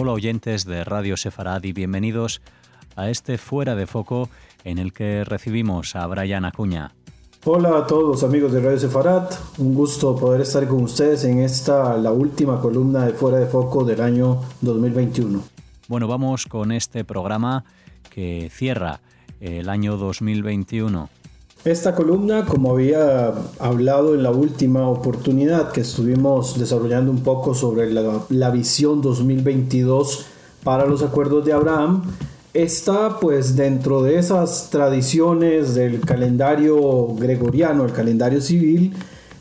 Hola oyentes de Radio Sefarad y bienvenidos a este Fuera de Foco en el que recibimos a Brian Acuña. Hola a todos amigos de Radio Sefarad, un gusto poder estar con ustedes en esta, la última columna de Fuera de Foco del año 2021. Bueno, vamos con este programa que cierra el año 2021. Esta columna, como había hablado en la última oportunidad que estuvimos desarrollando un poco sobre la, la visión 2022 para los acuerdos de Abraham, está pues dentro de esas tradiciones del calendario gregoriano, el calendario civil,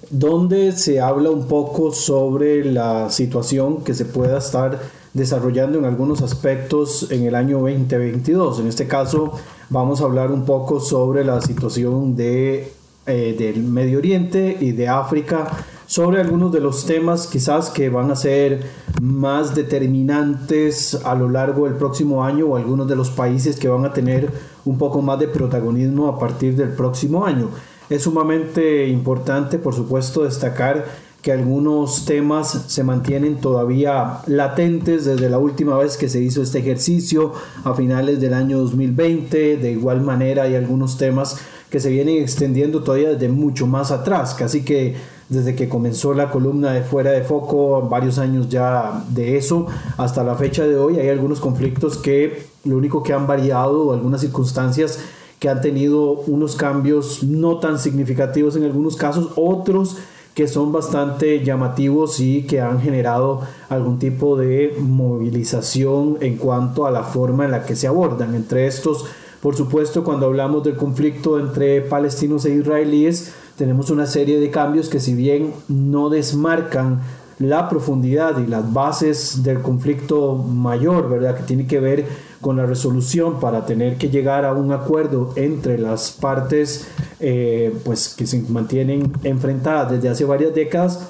donde se habla un poco sobre la situación que se pueda estar desarrollando en algunos aspectos en el año 2022. En este caso vamos a hablar un poco sobre la situación de, eh, del Medio Oriente y de África sobre algunos de los temas quizás que van a ser más determinantes a lo largo del próximo año o algunos de los países que van a tener un poco más de protagonismo a partir del próximo año. Es sumamente importante, por supuesto, destacar que algunos temas se mantienen todavía latentes desde la última vez que se hizo este ejercicio a finales del año 2020. De igual manera hay algunos temas que se vienen extendiendo todavía desde mucho más atrás, casi que desde que comenzó la columna de fuera de foco, varios años ya de eso, hasta la fecha de hoy hay algunos conflictos que lo único que han variado, algunas circunstancias que han tenido unos cambios no tan significativos en algunos casos, otros que son bastante llamativos y que han generado algún tipo de movilización en cuanto a la forma en la que se abordan. Entre estos, por supuesto, cuando hablamos del conflicto entre palestinos e israelíes, tenemos una serie de cambios que si bien no desmarcan la profundidad y las bases del conflicto mayor, ¿verdad? Que tiene que ver con la resolución para tener que llegar a un acuerdo entre las partes eh, pues que se mantienen enfrentadas desde hace varias décadas,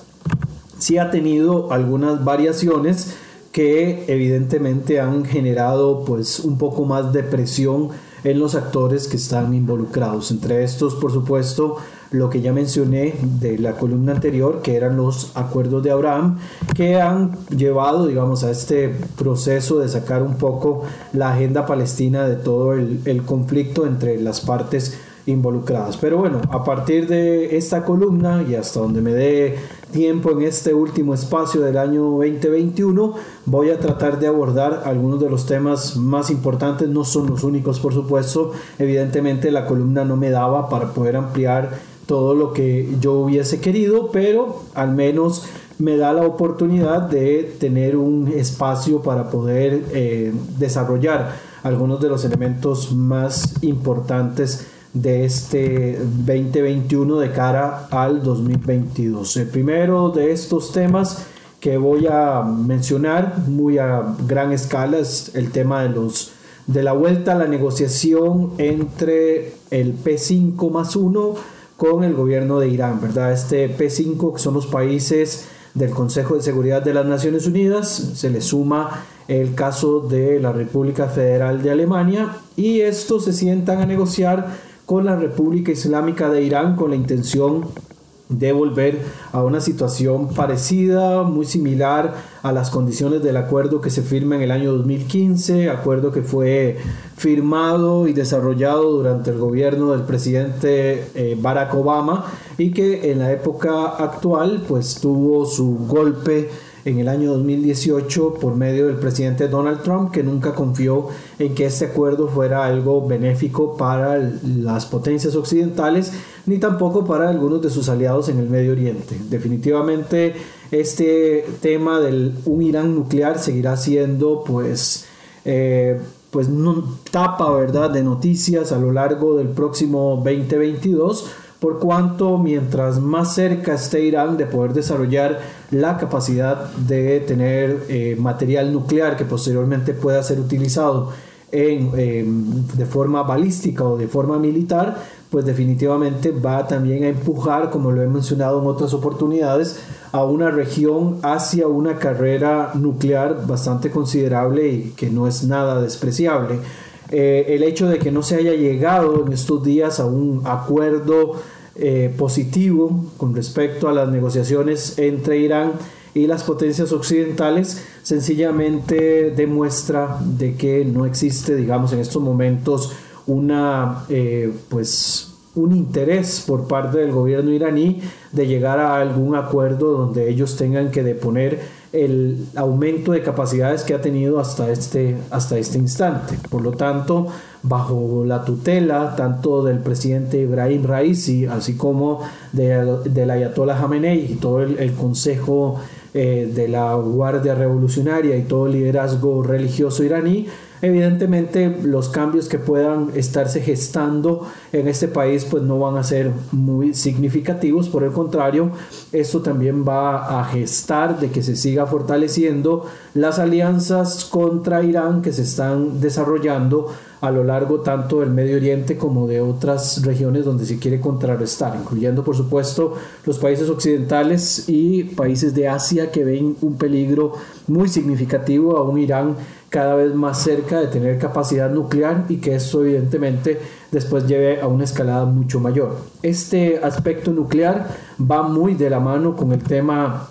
sí ha tenido algunas variaciones que evidentemente han generado pues un poco más de presión en los actores que están involucrados. Entre estos, por supuesto, lo que ya mencioné de la columna anterior, que eran los acuerdos de Abraham, que han llevado, digamos, a este proceso de sacar un poco la agenda palestina de todo el, el conflicto entre las partes involucradas. Pero bueno, a partir de esta columna y hasta donde me dé tiempo en este último espacio del año 2021, voy a tratar de abordar algunos de los temas más importantes, no son los únicos por supuesto, evidentemente la columna no me daba para poder ampliar todo lo que yo hubiese querido, pero al menos me da la oportunidad de tener un espacio para poder eh, desarrollar algunos de los elementos más importantes de este 2021 de cara al 2022. El primero de estos temas que voy a mencionar muy a gran escala es el tema de los de la vuelta a la negociación entre el P5 más 1 con el gobierno de Irán, ¿verdad? Este P5 que son los países del Consejo de Seguridad de las Naciones Unidas, se le suma el caso de la República Federal de Alemania y estos se sientan a negociar con la República Islámica de Irán con la intención de volver a una situación parecida, muy similar a las condiciones del acuerdo que se firma en el año 2015, acuerdo que fue firmado y desarrollado durante el gobierno del presidente eh, Barack Obama y que en la época actual pues tuvo su golpe en el año 2018 por medio del presidente Donald Trump, que nunca confió en que este acuerdo fuera algo benéfico para las potencias occidentales, ni tampoco para algunos de sus aliados en el Medio Oriente. Definitivamente este tema del un Irán nuclear seguirá siendo pues... Eh, pues tapa verdad de noticias a lo largo del próximo 2022 por cuanto mientras más cerca esté Irán de poder desarrollar la capacidad de tener eh, material nuclear que posteriormente pueda ser utilizado en, de forma balística o de forma militar, pues definitivamente va también a empujar, como lo he mencionado en otras oportunidades, a una región hacia una carrera nuclear bastante considerable y que no es nada despreciable. Eh, el hecho de que no se haya llegado en estos días a un acuerdo eh, positivo con respecto a las negociaciones entre Irán y las potencias occidentales sencillamente demuestra de que no existe, digamos, en estos momentos una, eh, pues, un interés por parte del gobierno iraní de llegar a algún acuerdo donde ellos tengan que deponer el aumento de capacidades que ha tenido hasta este, hasta este instante. Por lo tanto, bajo la tutela tanto del presidente Ibrahim Raisi, así como de, del Ayatollah Khamenei y todo el, consejo eh, de la Guardia Revolucionaria y todo el liderazgo religioso iraní, Evidentemente los cambios que puedan estarse gestando en este país pues no van a ser muy significativos, por el contrario, esto también va a gestar de que se siga fortaleciendo las alianzas contra Irán que se están desarrollando a lo largo tanto del Medio Oriente como de otras regiones donde se quiere contrarrestar, incluyendo por supuesto los países occidentales y países de Asia que ven un peligro muy significativo a un Irán cada vez más cerca de tener capacidad nuclear y que esto evidentemente después lleve a una escalada mucho mayor. Este aspecto nuclear va muy de la mano con el tema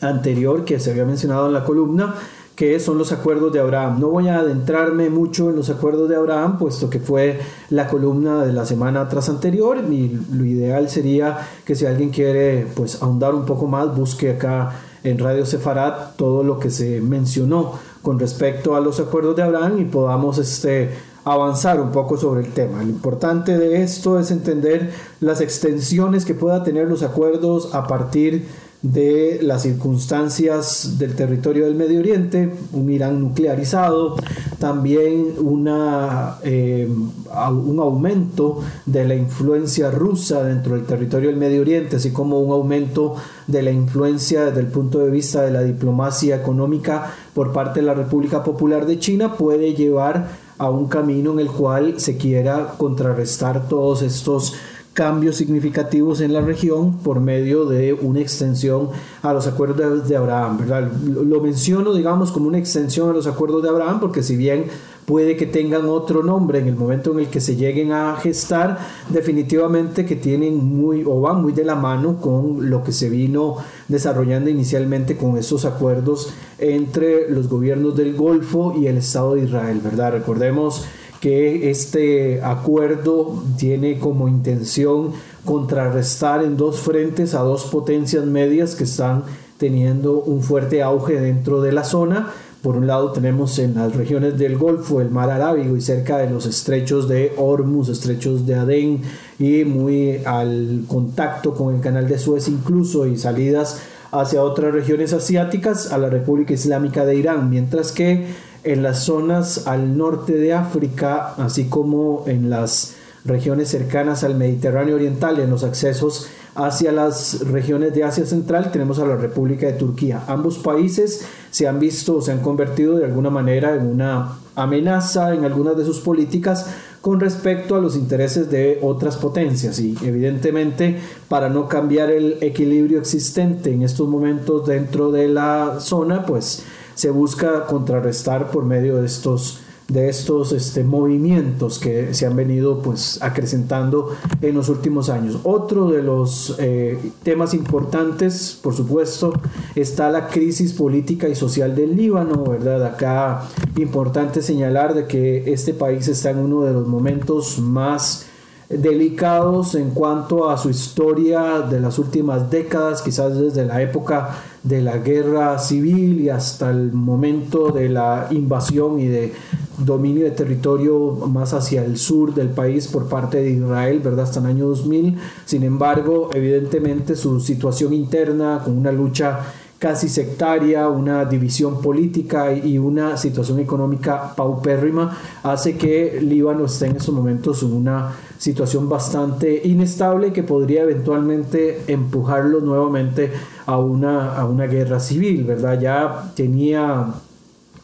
anterior que se había mencionado en la columna, que son los acuerdos de Abraham. No voy a adentrarme mucho en los acuerdos de Abraham, puesto que fue la columna de la semana tras anterior y lo ideal sería que si alguien quiere pues ahondar un poco más, busque acá en Radio Sefarat todo lo que se mencionó con respecto a los acuerdos de Abraham y podamos este, avanzar un poco sobre el tema. Lo importante de esto es entender las extensiones que pueda tener los acuerdos a partir de las circunstancias del territorio del Medio Oriente, un Irán nuclearizado, también una, eh, un aumento de la influencia rusa dentro del territorio del Medio Oriente, así como un aumento de la influencia desde el punto de vista de la diplomacia económica por parte de la República Popular de China, puede llevar a un camino en el cual se quiera contrarrestar todos estos cambios significativos en la región por medio de una extensión a los acuerdos de Abraham, ¿verdad? Lo menciono, digamos, como una extensión a los acuerdos de Abraham, porque si bien puede que tengan otro nombre en el momento en el que se lleguen a gestar, definitivamente que tienen muy o van muy de la mano con lo que se vino desarrollando inicialmente con esos acuerdos entre los gobiernos del Golfo y el Estado de Israel, ¿verdad? Recordemos que este acuerdo tiene como intención contrarrestar en dos frentes a dos potencias medias que están teniendo un fuerte auge dentro de la zona. Por un lado tenemos en las regiones del Golfo el mar Arábigo y cerca de los estrechos de Hormuz, estrechos de Adén y muy al contacto con el canal de Suez incluso y salidas hacia otras regiones asiáticas a la República Islámica de Irán, mientras que en las zonas al norte de África, así como en las regiones cercanas al Mediterráneo Oriental, en los accesos hacia las regiones de Asia Central, tenemos a la República de Turquía. Ambos países se han visto o se han convertido de alguna manera en una amenaza en algunas de sus políticas con respecto a los intereses de otras potencias. Y evidentemente para no cambiar el equilibrio existente en estos momentos dentro de la zona, pues se busca contrarrestar por medio de estos de estos este, movimientos que se han venido pues acrecentando en los últimos años. Otro de los eh, temas importantes, por supuesto, está la crisis política y social del Líbano, ¿verdad? Acá importante señalar de que este país está en uno de los momentos más delicados en cuanto a su historia de las últimas décadas, quizás desde la época de la guerra civil y hasta el momento de la invasión y de dominio de territorio más hacia el sur del país por parte de Israel, ¿verdad? Hasta el año 2000. Sin embargo, evidentemente su situación interna con una lucha casi sectaria, una división política y una situación económica paupérrima hace que Líbano esté en estos momentos en una situación bastante inestable que podría eventualmente empujarlo nuevamente a una, a una guerra civil, ¿verdad? Ya tenía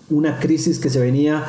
una crisis que se venía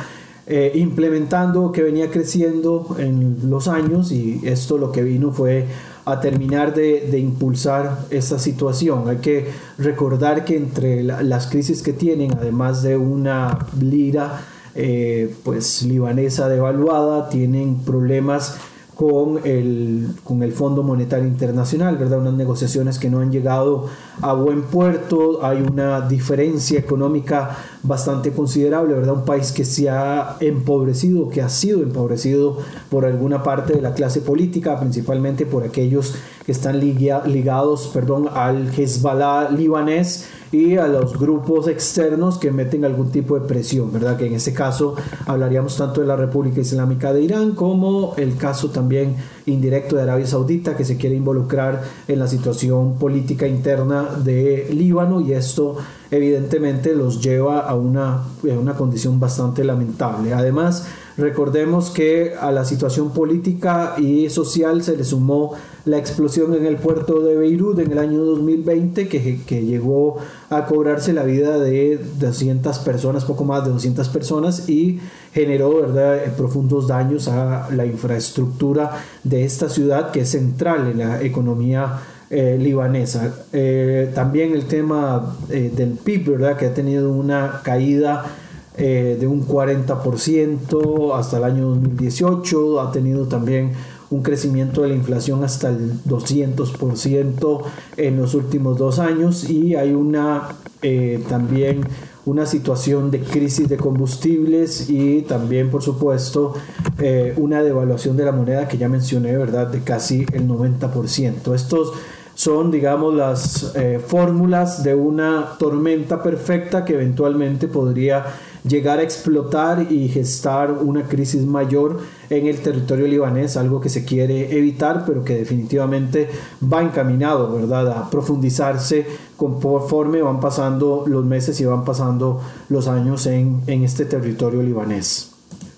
eh, implementando, que venía creciendo en los años y esto lo que vino fue a terminar de, impulsar esta situación. Hay que recordar que entre las crisis que tienen, además de una lira eh, pues libanesa devaluada, tienen problemas con el, con el Fondo Monetario Internacional, ¿verdad? Unas negociaciones que no han llegado a buen puerto, hay una diferencia económica bastante considerable, ¿verdad? Un país que se ha empobrecido, que ha sido empobrecido por alguna parte de la clase política, principalmente por aquellos que están ligados, perdón, al Hezbollah libanés y a los grupos externos que meten algún tipo de presión, ¿verdad? Que en este caso hablaríamos tanto de la República Islámica de Irán como el caso también indirecto de Arabia Saudita que se quiere involucrar en la situación política interna de Líbano y esto evidentemente los lleva a una, a una condición bastante lamentable. Además, recordemos que a la situación política y social se le sumó la explosión en el puerto de Beirut en el año 2020 que, que, llegó a cobrarse la vida de 200 personas, poco más de 200 personas y generó ¿verdad? profundos daños a la infraestructura de esta ciudad que es central en la economía eh, libanesa. Eh, también el tema eh, del PIB, ¿verdad? que ha tenido una caída de un 40% hasta el año 2018, ha tenido también un crecimiento de la inflación hasta el 200% en los últimos dos años y hay una eh, también una situación de crisis de combustibles y también por supuesto eh, una devaluación de la moneda que ya mencioné, ¿verdad? De casi el 90%. Estos son, digamos, las eh, fórmulas de una tormenta perfecta que eventualmente podría llegar a explotar y gestar una crisis mayor en el territorio libanés, algo que se quiere evitar, pero que definitivamente va encaminado, ¿verdad?, a profundizarse conforme van pasando los meses y van pasando los años en, en este territorio libanés.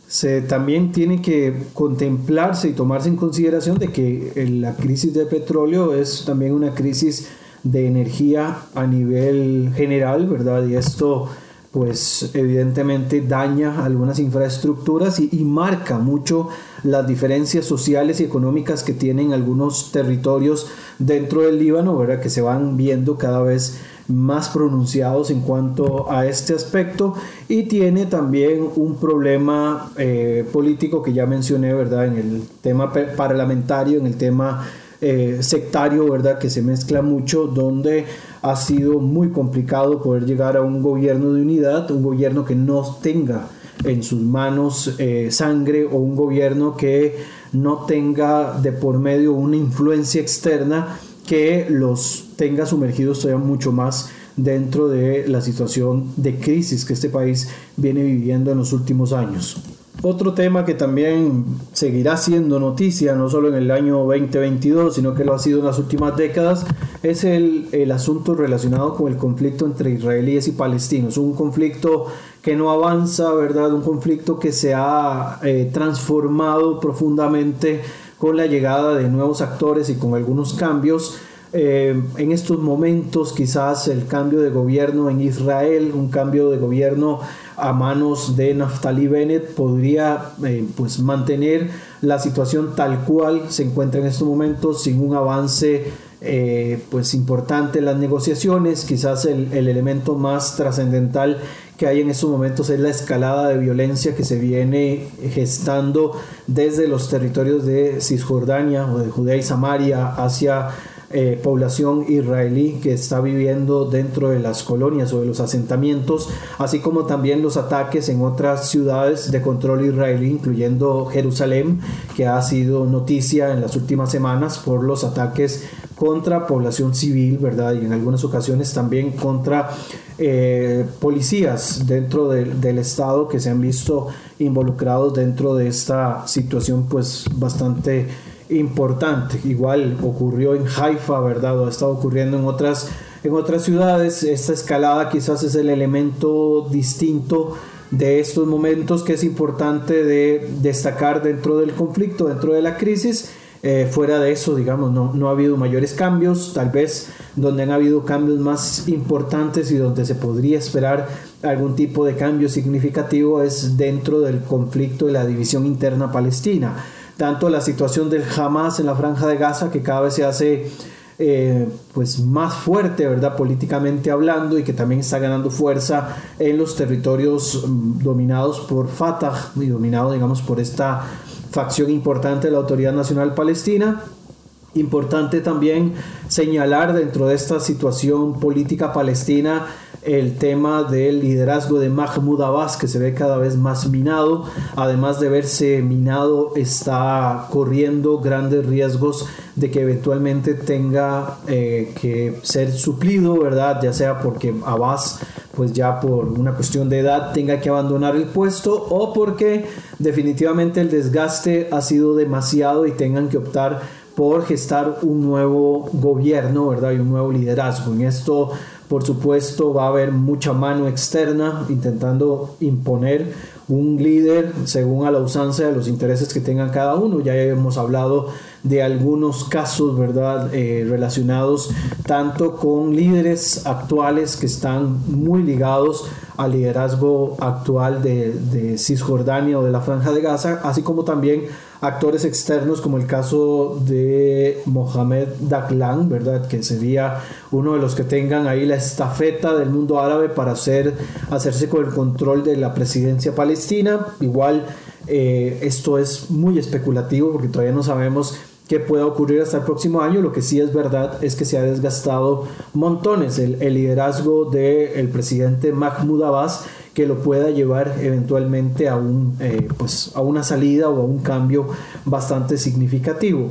Se, también tiene que contemplarse y tomarse en consideración de que la crisis de petróleo es también una crisis de energía a nivel general, ¿verdad? Y esto pues evidentemente daña algunas infraestructuras y, marca mucho las diferencias sociales y económicas que tienen algunos territorios dentro del Líbano, ¿verdad? que se van viendo cada vez más pronunciados en cuanto a este aspecto y tiene también un problema eh, político que ya mencioné, ¿verdad? En el tema parlamentario, en el tema eh, sectario, ¿verdad? Que se mezcla mucho, donde ha sido muy complicado poder llegar a un gobierno de unidad, un gobierno que no tenga en sus manos eh, sangre o un gobierno que no tenga de por medio una influencia externa que los tenga sumergidos todavía mucho más dentro de la situación de crisis que este país viene viviendo en los últimos años. Otro tema que también seguirá siendo noticia, no solo en el año 2022, sino que lo ha sido en las últimas décadas, es el, el asunto relacionado con el conflicto entre israelíes y palestinos. Un conflicto que no avanza, ¿verdad? Un conflicto que se ha eh, transformado profundamente con la llegada de nuevos actores y con algunos cambios. Eh, en estos momentos quizás el cambio de gobierno en Israel, un cambio de gobierno a manos de Naftali Bennett podría eh, pues mantener la situación tal cual se encuentra en estos momentos sin un avance eh, pues importante en las negociaciones. Quizás el, el elemento más trascendental que hay en estos momentos es la escalada de violencia que se viene gestando desde los territorios de Cisjordania o de Judea y Samaria hacia eh, población israelí que está viviendo dentro de las colonias o de los asentamientos, así como también los ataques en otras ciudades de control israelí, incluyendo Jerusalén, que ha sido noticia en las últimas semanas por los ataques contra población civil, ¿verdad? Y en algunas ocasiones también contra eh, policías dentro del Estado que se han visto involucrados dentro de esta situación pues bastante importante. Igual ocurrió en Haifa, ¿verdad? O ha estado ocurriendo en otras, en otras ciudades. Esta escalada quizás es el elemento distinto de estos momentos que es importante de destacar dentro del conflicto, dentro de la crisis. Eh, fuera de eso, digamos, no, no ha habido mayores cambios. Tal vez donde han habido cambios más importantes y donde se podría esperar algún tipo de cambio significativo es dentro del conflicto de la división interna palestina tanto la situación del Hamas en la franja de Gaza, que cada vez se hace eh, pues más fuerte, ¿verdad? Políticamente hablando, y que también está ganando fuerza en los territorios mm, dominados por Fatah y dominados, digamos, por esta facción importante de la Autoridad Nacional Palestina. Importante también señalar dentro de esta situación política palestina el tema del liderazgo de Mahmoud Abbas que se ve cada vez más minado. Además de verse minado, está corriendo grandes riesgos de que eventualmente tenga eh, que ser suplido, ¿verdad? Ya sea porque Abbas pues ya por una cuestión de edad tenga que abandonar el puesto o porque definitivamente el desgaste ha sido demasiado y tengan que optar por gestar un nuevo gobierno, ¿verdad? Y un nuevo liderazgo. En esto, por supuesto, va a haber mucha mano externa intentando imponer un líder según a la usanza de los intereses que tengan cada uno. Ya hemos hablado de algunos casos, ¿verdad?, eh, relacionados tanto con líderes actuales que están muy ligados al liderazgo actual de, de Cisjordania o de la Franja de Gaza, así como también actores externos como el caso de Mohamed Daglan, ¿verdad? Que sería uno de los que tengan ahí la estafeta del mundo árabe para hacer, hacerse con el control de la presidencia palestina. Igual eh, esto es muy especulativo porque todavía no sabemos qué pueda ocurrir hasta el próximo año. Lo que sí es verdad es que se ha desgastado montones el, liderazgo del presidente Mahmoud Abbas que lo pueda llevar eventualmente a, un, eh, pues a una salida o a un cambio bastante significativo.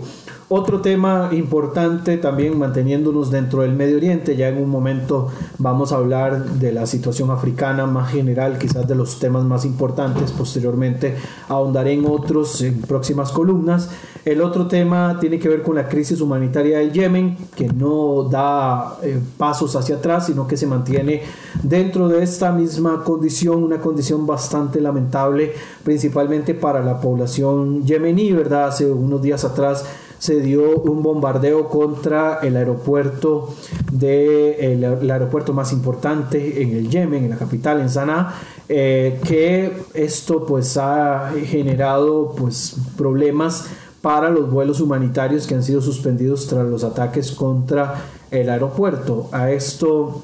Otro tema importante también manteniéndonos dentro del Medio Oriente, ya en un momento vamos a hablar de la situación africana más general, quizás de los temas más importantes, posteriormente ahondaré en otros en próximas columnas. El otro tema tiene que ver con la crisis humanitaria del Yemen, que no da eh, pasos hacia atrás, sino que se mantiene dentro de esta misma condición, una condición bastante lamentable, principalmente para la población yemení, ¿verdad? Hace unos días atrás se dio un bombardeo contra el aeropuerto de el, aeropuerto más importante en el Yemen, en la capital, en Sanaa, eh, que esto pues ha generado pues problemas para los vuelos humanitarios que han sido suspendidos tras los ataques contra el aeropuerto. A esto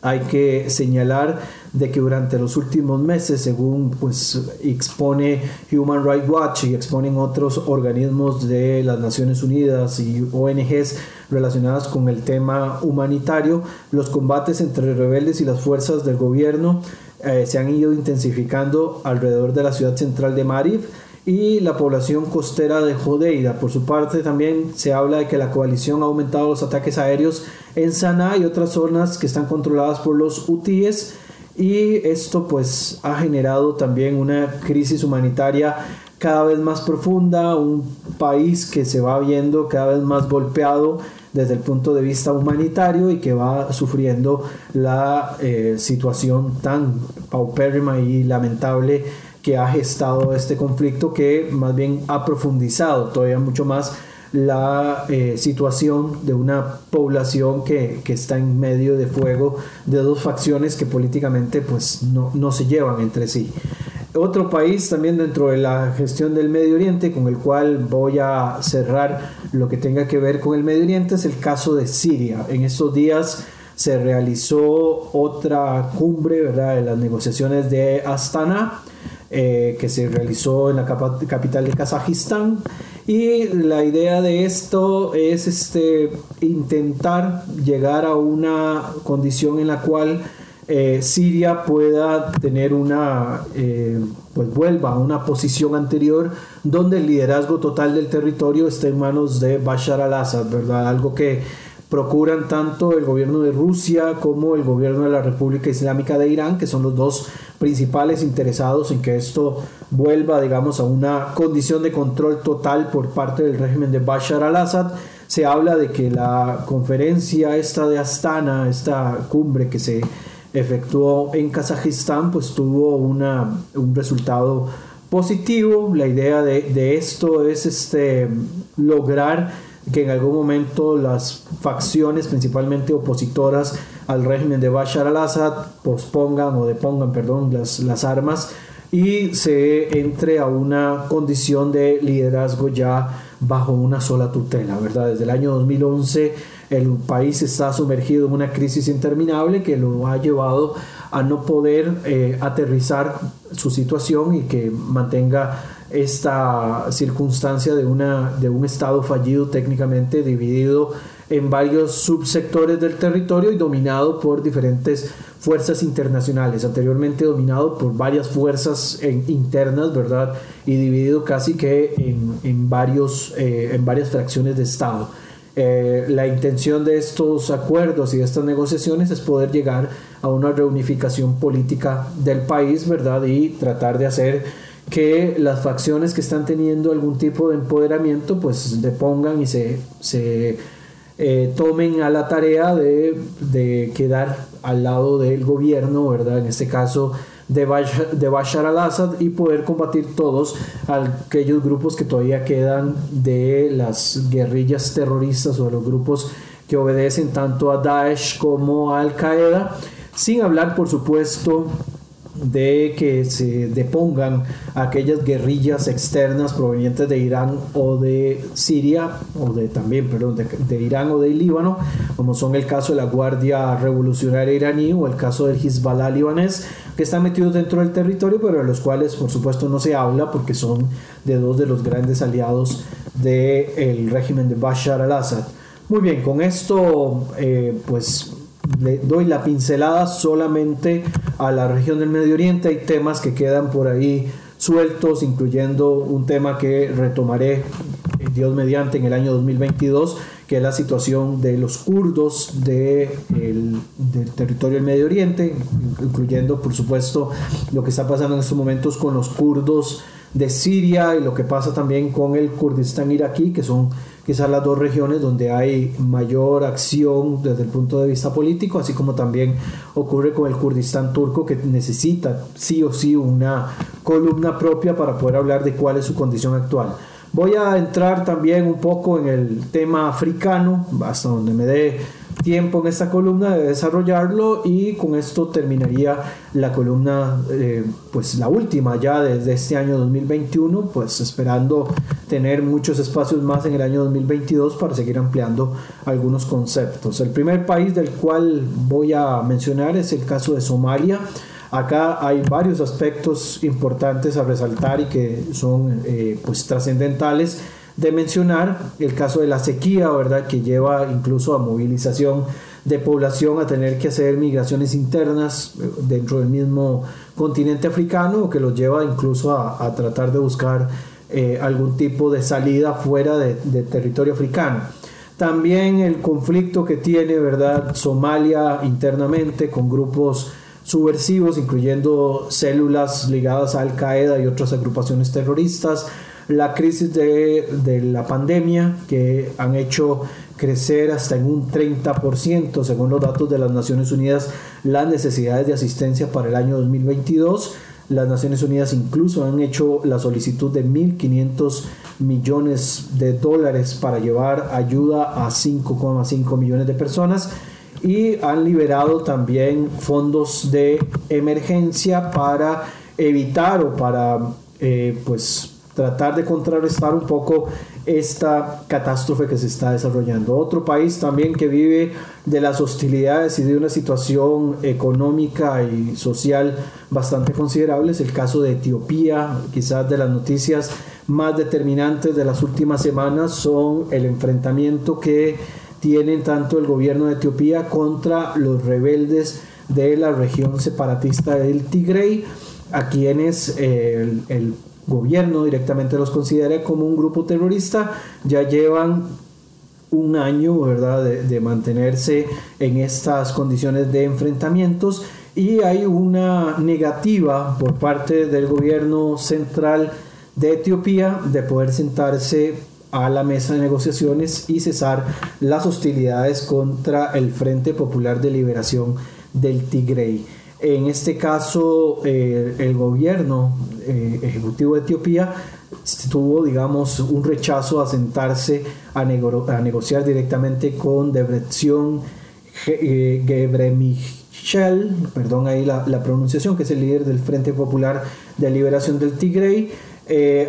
hay que señalar de que durante los últimos meses, según pues expone Human Rights Watch y exponen otros organismos de las Naciones Unidas y ONGs relacionadas con el tema humanitario, los combates entre rebeldes y las fuerzas del gobierno eh, se han ido intensificando alrededor de la ciudad central de Marib y la población costera de Jodeida. Por su parte, también se habla de que la coalición ha aumentado los ataques aéreos en Sanaa y otras zonas que están controladas por los hutíes y esto pues ha generado también una crisis humanitaria cada vez más profunda, un país que se va viendo cada vez más golpeado desde el punto de vista humanitario y que va sufriendo la eh, situación tan paupérrima y lamentable que ha gestado este conflicto que más bien ha profundizado todavía mucho más la eh, situación de una población que, está en medio de fuego de dos facciones que políticamente pues no, no se llevan entre sí. Otro país también dentro de la gestión del Medio Oriente con el cual voy a cerrar lo que tenga que ver con el Medio Oriente es el caso de Siria. En estos días se realizó otra cumbre ¿verdad? de las negociaciones de Astana eh, que se realizó en la capital de Kazajistán. Y la idea de esto es este, intentar llegar a una condición en la cual eh, Siria pueda tener una, eh, pues vuelva a una posición anterior donde el liderazgo total del territorio esté en manos de Bashar al-Assad, ¿verdad? Algo que procuran tanto el gobierno de Rusia como el gobierno de la República Islámica de Irán, que son los dos principales interesados en que esto vuelva, digamos, a una condición de control total por parte del régimen de Bashar al-Assad. Se habla de que la conferencia esta de Astana, esta cumbre que se efectuó en Kazajistán, pues tuvo una, un resultado positivo. La idea de, esto es este, lograr que en algún momento las facciones, principalmente opositoras al régimen de Bashar al-Assad, pospongan o depongan, perdón, las, las armas y se entre a una condición de liderazgo ya bajo una sola tutela, ¿verdad? Desde el año 2011 el país está sumergido en una crisis interminable que lo ha llevado a no poder eh, aterrizar su situación y que mantenga esta circunstancia de, una, de un Estado fallido técnicamente dividido en varios subsectores del territorio y dominado por diferentes fuerzas internacionales, anteriormente dominado por varias fuerzas internas, ¿verdad? Y dividido casi que en, varios, eh, en varias fracciones de Estado. Eh, la intención de estos acuerdos y de estas negociaciones es poder llegar a una reunificación política del país, ¿verdad? Y tratar de hacer que las facciones que están teniendo algún tipo de empoderamiento, pues depongan y se, se eh, tomen a la tarea de, de, quedar al lado del gobierno, ¿verdad? En este caso de Bashar, de Bashar al-Assad y poder combatir todos aquellos grupos que todavía quedan de las guerrillas terroristas o de los grupos que obedecen tanto a Daesh como a Al-Qaeda, sin hablar por supuesto de que se depongan aquellas guerrillas externas provenientes de Irán o de Siria, o de también, perdón, de, Irán o de Líbano, como son el caso de la Guardia Revolucionaria iraní o el caso del Hezbollah libanés, que están metidos dentro del territorio, pero de los cuales por supuesto no se habla porque son de dos de los grandes aliados del régimen de Bashar al-Assad. Muy bien, con esto eh, pues le doy la pincelada solamente a la región del Medio Oriente. Hay temas que quedan por ahí sueltos, incluyendo un tema que retomaré, eh, Dios mediante, en el año 2022, que es la situación de los kurdos de del territorio del Medio Oriente, incluyendo, por supuesto, lo que está pasando en estos momentos con los kurdos de Siria y lo que pasa también con el Kurdistán iraquí, que son quizás las dos regiones donde hay mayor acción desde el punto de vista político, así como también ocurre con el Kurdistán turco que necesita sí o sí una columna propia para poder hablar de cuál es su condición actual. Voy a entrar también un poco en el tema africano, hasta donde me dé tiempo en esta columna de desarrollarlo y con esto terminaría la columna, eh, pues la última ya desde este año 2021, pues esperando tener muchos espacios más en el año 2022 para seguir ampliando algunos conceptos. El primer país del cual voy a mencionar es el caso de Somalia. Acá hay varios aspectos importantes a resaltar y que son eh, pues trascendentales de mencionar el caso de la sequía, ¿verdad? Que lleva incluso a movilización de población a tener que hacer migraciones internas eh, dentro del mismo continente africano, que los lleva incluso a, tratar de buscar eh, algún tipo de salida fuera de, territorio africano. También el conflicto que tiene, ¿verdad? Somalia internamente con grupos subversivos, incluyendo células ligadas a Al Qaeda y otras agrupaciones terroristas, la crisis de, la pandemia que han hecho crecer hasta en un 30% según los datos de las Naciones Unidas las necesidades de asistencia para el año 2022. Las Naciones Unidas incluso han hecho la solicitud de 1.500 millones de dólares para llevar ayuda a 5,5 millones de personas y han liberado también fondos de emergencia para evitar o para eh, pues tratar de contrarrestar un poco esta catástrofe que se está desarrollando. Otro país también que vive de las hostilidades y de una situación económica y social bastante considerable es el caso de Etiopía. Quizás de las noticias más determinantes de las últimas semanas son el enfrentamiento que tienen tanto el gobierno de Etiopía contra los rebeldes de la región separatista del Tigray, a quienes el, el gobierno directamente los considera como un grupo terrorista, ya llevan un año ¿verdad? De, mantenerse en estas condiciones de enfrentamientos y hay una negativa por parte del gobierno central de Etiopía de poder sentarse a la mesa de negociaciones y cesar las hostilidades contra el Frente Popular de Liberación del Tigray. En este caso, eh, el gobierno eh, ejecutivo de Etiopía tuvo, digamos, un rechazo a sentarse a, negociar directamente con Debretsion eh, Gebremichel, perdón ahí la, pronunciación, que es el líder del Frente Popular de Liberación del Tigray,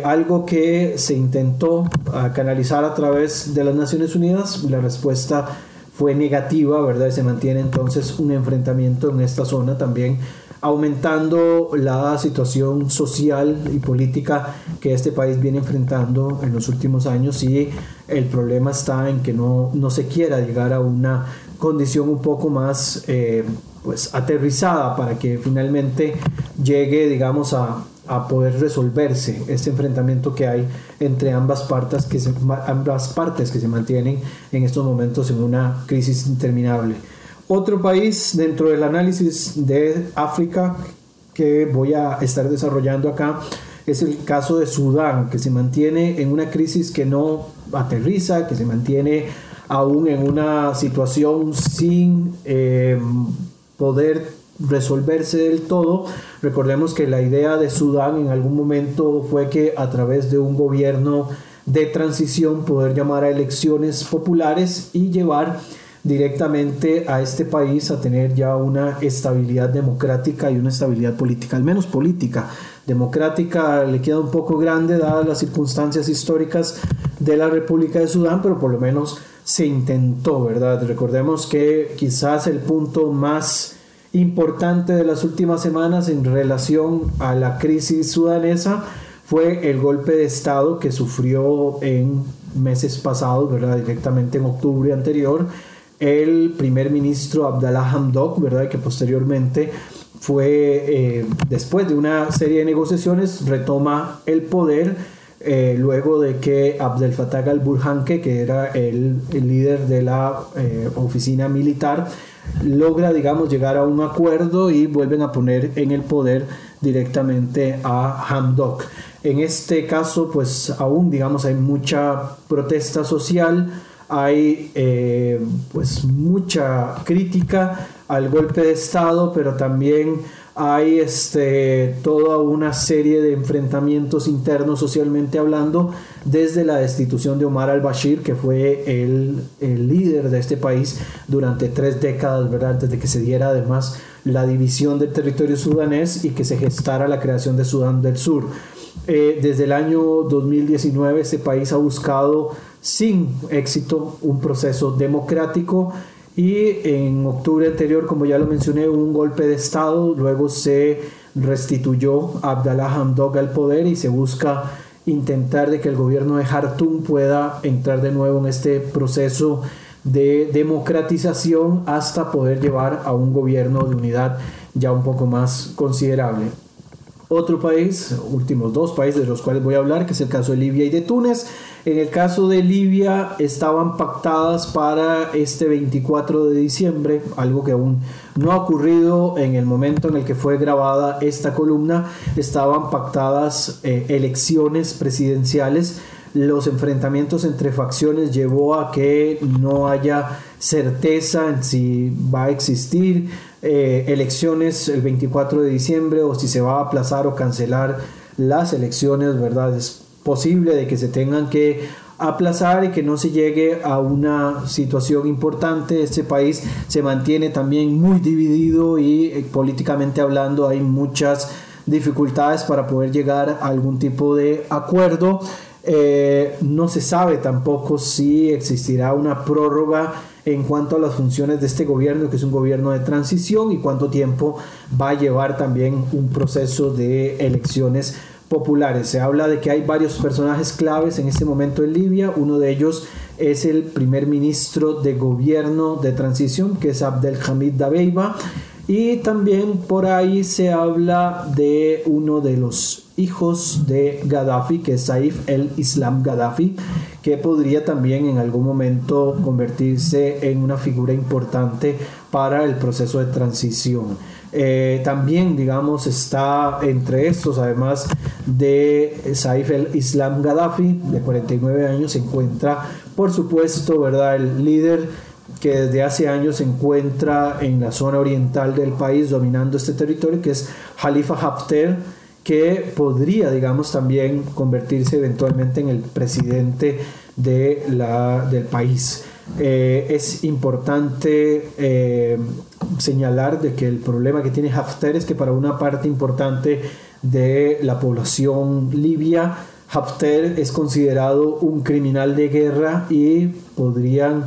algo que se intentó canalizar a través de las Naciones Unidas. La respuesta fue negativa, ¿verdad? Se mantiene entonces un enfrentamiento en esta zona también aumentando la situación social y política que este país viene enfrentando en los últimos años y el problema está en que no, no se quiera llegar a una condición un poco más eh, pues aterrizada para que finalmente llegue digamos a, a, poder resolverse este enfrentamiento que hay entre ambas partes que se, ambas partes que se mantienen en estos momentos en una crisis interminable. Otro país dentro del análisis de África que voy a estar desarrollando acá es el caso de Sudán, que se mantiene en una crisis que no aterriza, que se mantiene aún en una situación sin eh, poder resolverse del todo. Recordemos que la idea de Sudán en algún momento fue que a través de un gobierno de transición poder llamar a elecciones populares y llevar directamente a este país a tener ya una estabilidad democrática y una estabilidad política, al menos política. Democrática le queda un poco grande dadas las circunstancias históricas de la República de Sudán, pero por lo menos se intentó, ¿verdad? Recordemos que quizás el punto más importante de las últimas semanas en relación a la crisis sudanesa fue el golpe de Estado que sufrió en meses pasados, ¿verdad? Directamente en octubre anterior el primer ministro Abdallah Hamdok, ¿verdad? que posteriormente fue, eh, después de una serie de negociaciones, retoma el poder eh, luego de que Abdel Fattah al-Burhan, que era el, líder de la eh, oficina militar, logra, digamos, llegar a un acuerdo y vuelven a poner en el poder directamente a Hamdok. En este caso, pues aún, digamos, hay mucha protesta social, hay eh, pues mucha crítica al golpe de Estado, pero también hay este, toda una serie de enfrentamientos internos socialmente hablando desde la destitución de Omar al-Bashir, que fue el, el, líder de este país durante tres décadas, ¿verdad? desde que se diera además la división del territorio sudanés y que se gestara la creación de Sudán del Sur. Eh, desde el año 2019 este país ha buscado sin éxito un proceso democrático y en octubre anterior, como ya lo mencioné, hubo un golpe de Estado, luego se restituyó Abdallah Hamdok al poder y se busca intentar de que el gobierno de Jartum pueda entrar de nuevo en este proceso de democratización hasta poder llevar a un gobierno de unidad ya un poco más considerable. Otro país, últimos dos países de los cuales voy a hablar, que es el caso de Libia y de Túnez, en el caso de Libia estaban pactadas para este 24 de diciembre, algo que aún no ha ocurrido en el momento en el que fue grabada esta columna. Estaban pactadas eh, elecciones presidenciales. Los enfrentamientos entre facciones llevó a que no haya certeza en si va a existir eh, elecciones el 24 de diciembre o si se va a aplazar o cancelar las elecciones, ¿verdad? posible de que se tengan que aplazar y que no se llegue a una situación importante. Este país se mantiene también muy dividido y eh, políticamente hablando hay muchas dificultades para poder llegar a algún tipo de acuerdo. Eh, no se sabe tampoco si existirá una prórroga en cuanto a las funciones de este gobierno, que es un gobierno de transición, y cuánto tiempo va a llevar también un proceso de elecciones populares. Se habla de que hay varios personajes claves en este momento en Libia. Uno de ellos es el primer ministro de gobierno de transición, que es Abdelhamid Dabeiba. Y también por ahí se habla de uno de los hijos de Gaddafi, que es Saif el Islam Gaddafi, que podría también en algún momento convertirse en una figura importante para el proceso de transición. Eh, también, digamos, está entre estos, además de Saif el Islam Gaddafi, de 49 años, se encuentra, por supuesto, ¿verdad? El líder que desde hace años se encuentra en la zona oriental del país dominando este territorio, que es Khalifa Haftar, que podría, digamos, también convertirse eventualmente en el presidente de la, del país. Eh, es importante eh, señalar de que el problema que tiene Haftar es que para una parte importante de la población libia, Haftar es considerado un criminal de guerra y podrían,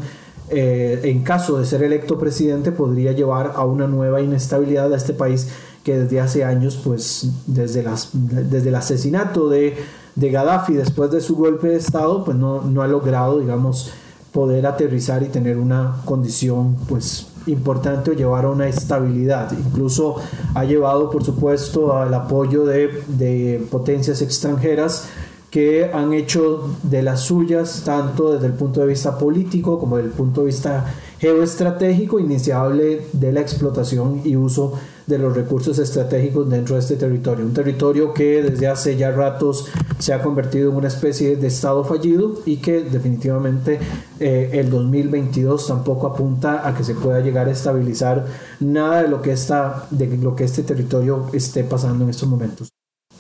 eh, en caso de ser electo presidente, podría llevar a una nueva inestabilidad a este país desde hace años, pues desde, desde el asesinato de, de Gaddafi después de su golpe de Estado, pues no, no ha logrado, digamos, poder aterrizar y tener una condición pues importante o llevar a una estabilidad. Incluso ha llevado, por supuesto, al apoyo de, de potencias extranjeras que han hecho de las suyas, tanto desde el punto de vista político como desde el punto de vista geoestratégico, iniciable de la explotación y uso de los recursos estratégicos dentro de este territorio. Un territorio que desde hace ya ratos se ha convertido en una especie de estado fallido y que definitivamente eh, el 2022 tampoco apunta a que se pueda llegar a estabilizar nada de lo que, está, de lo que este territorio esté pasando en estos momentos.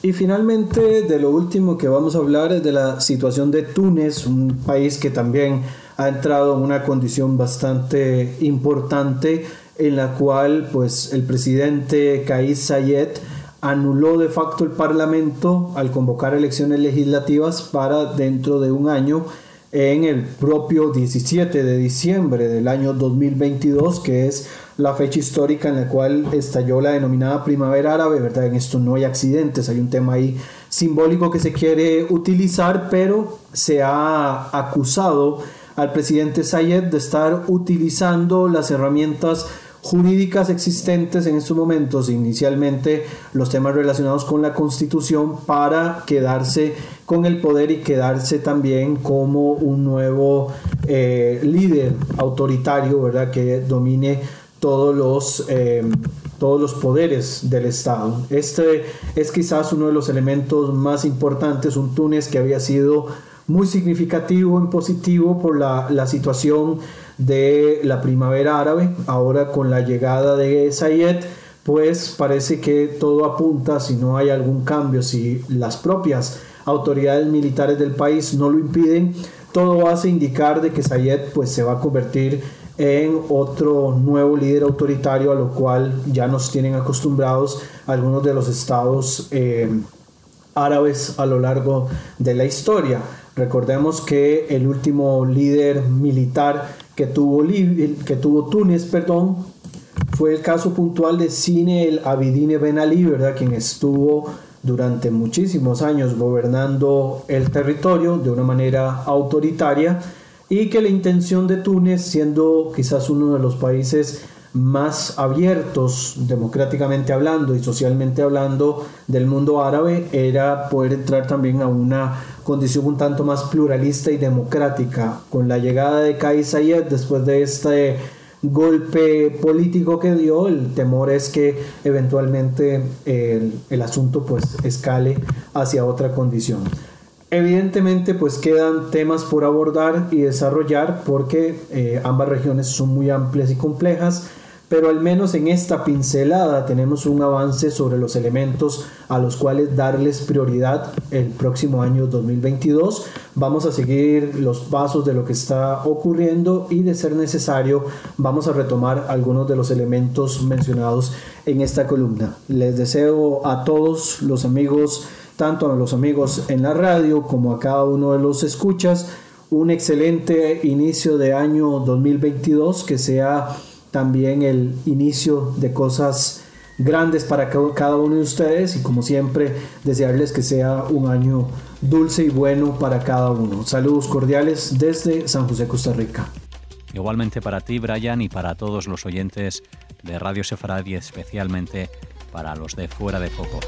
Y finalmente, de lo último que vamos a hablar es de la situación de Túnez, un país que también ha entrado en una condición bastante importante en la cual pues el presidente Kais Sayed anuló de facto el parlamento al convocar elecciones legislativas para dentro de un año en el propio 17 de diciembre del año 2022, que es la fecha histórica en la cual estalló la denominada primavera árabe, ¿verdad? En esto no hay accidentes, hay un tema ahí simbólico que se quiere utilizar, pero se ha acusado al presidente Sayed de estar utilizando las herramientas jurídicas existentes en estos momentos, inicialmente los temas relacionados con la constitución, para quedarse con el poder y quedarse también como un nuevo eh, líder autoritario, ¿verdad? Que domine todos los, eh, todos los poderes del Estado. Este es quizás uno de los elementos más importantes, un Túnez que había sido muy significativo en positivo por la, la situación de la primavera árabe, ahora con la llegada de Sayed, pues parece que todo apunta, si no hay algún cambio, si las propias autoridades militares del país no lo impiden, todo hace indicar de que Sayed pues se va a convertir en otro nuevo líder autoritario a lo cual ya nos tienen acostumbrados algunos de los estados eh, árabes a lo largo de la historia. Recordemos que el último líder militar que tuvo, que tuvo Túnez, perdón, fue el caso puntual de Cine el Abidine Ben Ali, ¿verdad? quien estuvo durante muchísimos años gobernando el territorio de una manera autoritaria y que la intención de Túnez, siendo quizás uno de los países más abiertos democráticamente hablando y socialmente hablando del mundo árabe, era poder entrar también a una condición un tanto más pluralista y democrática. Con la llegada de Kais después de este golpe político que dio, el temor es que eventualmente el, el asunto pues escale hacia otra condición. Evidentemente, pues quedan temas por abordar y desarrollar porque eh, ambas regiones son muy amplias y complejas, pero al menos en esta pincelada tenemos un avance sobre los elementos a los cuales darles prioridad el próximo año 2022. Vamos a seguir los pasos de lo que está ocurriendo y de ser necesario vamos a retomar algunos de los elementos mencionados en esta columna. Les deseo a todos los amigos tanto a los amigos en la radio como a cada uno de los escuchas, un excelente inicio de año 2022, que sea también el inicio de cosas grandes para cada uno de ustedes y como siempre desearles que sea un año dulce y bueno para cada uno. Saludos cordiales desde San José, Costa Rica. Igualmente para ti, Brian, y para todos los oyentes de Radio Sefarad especialmente para los de Fuera de Foco.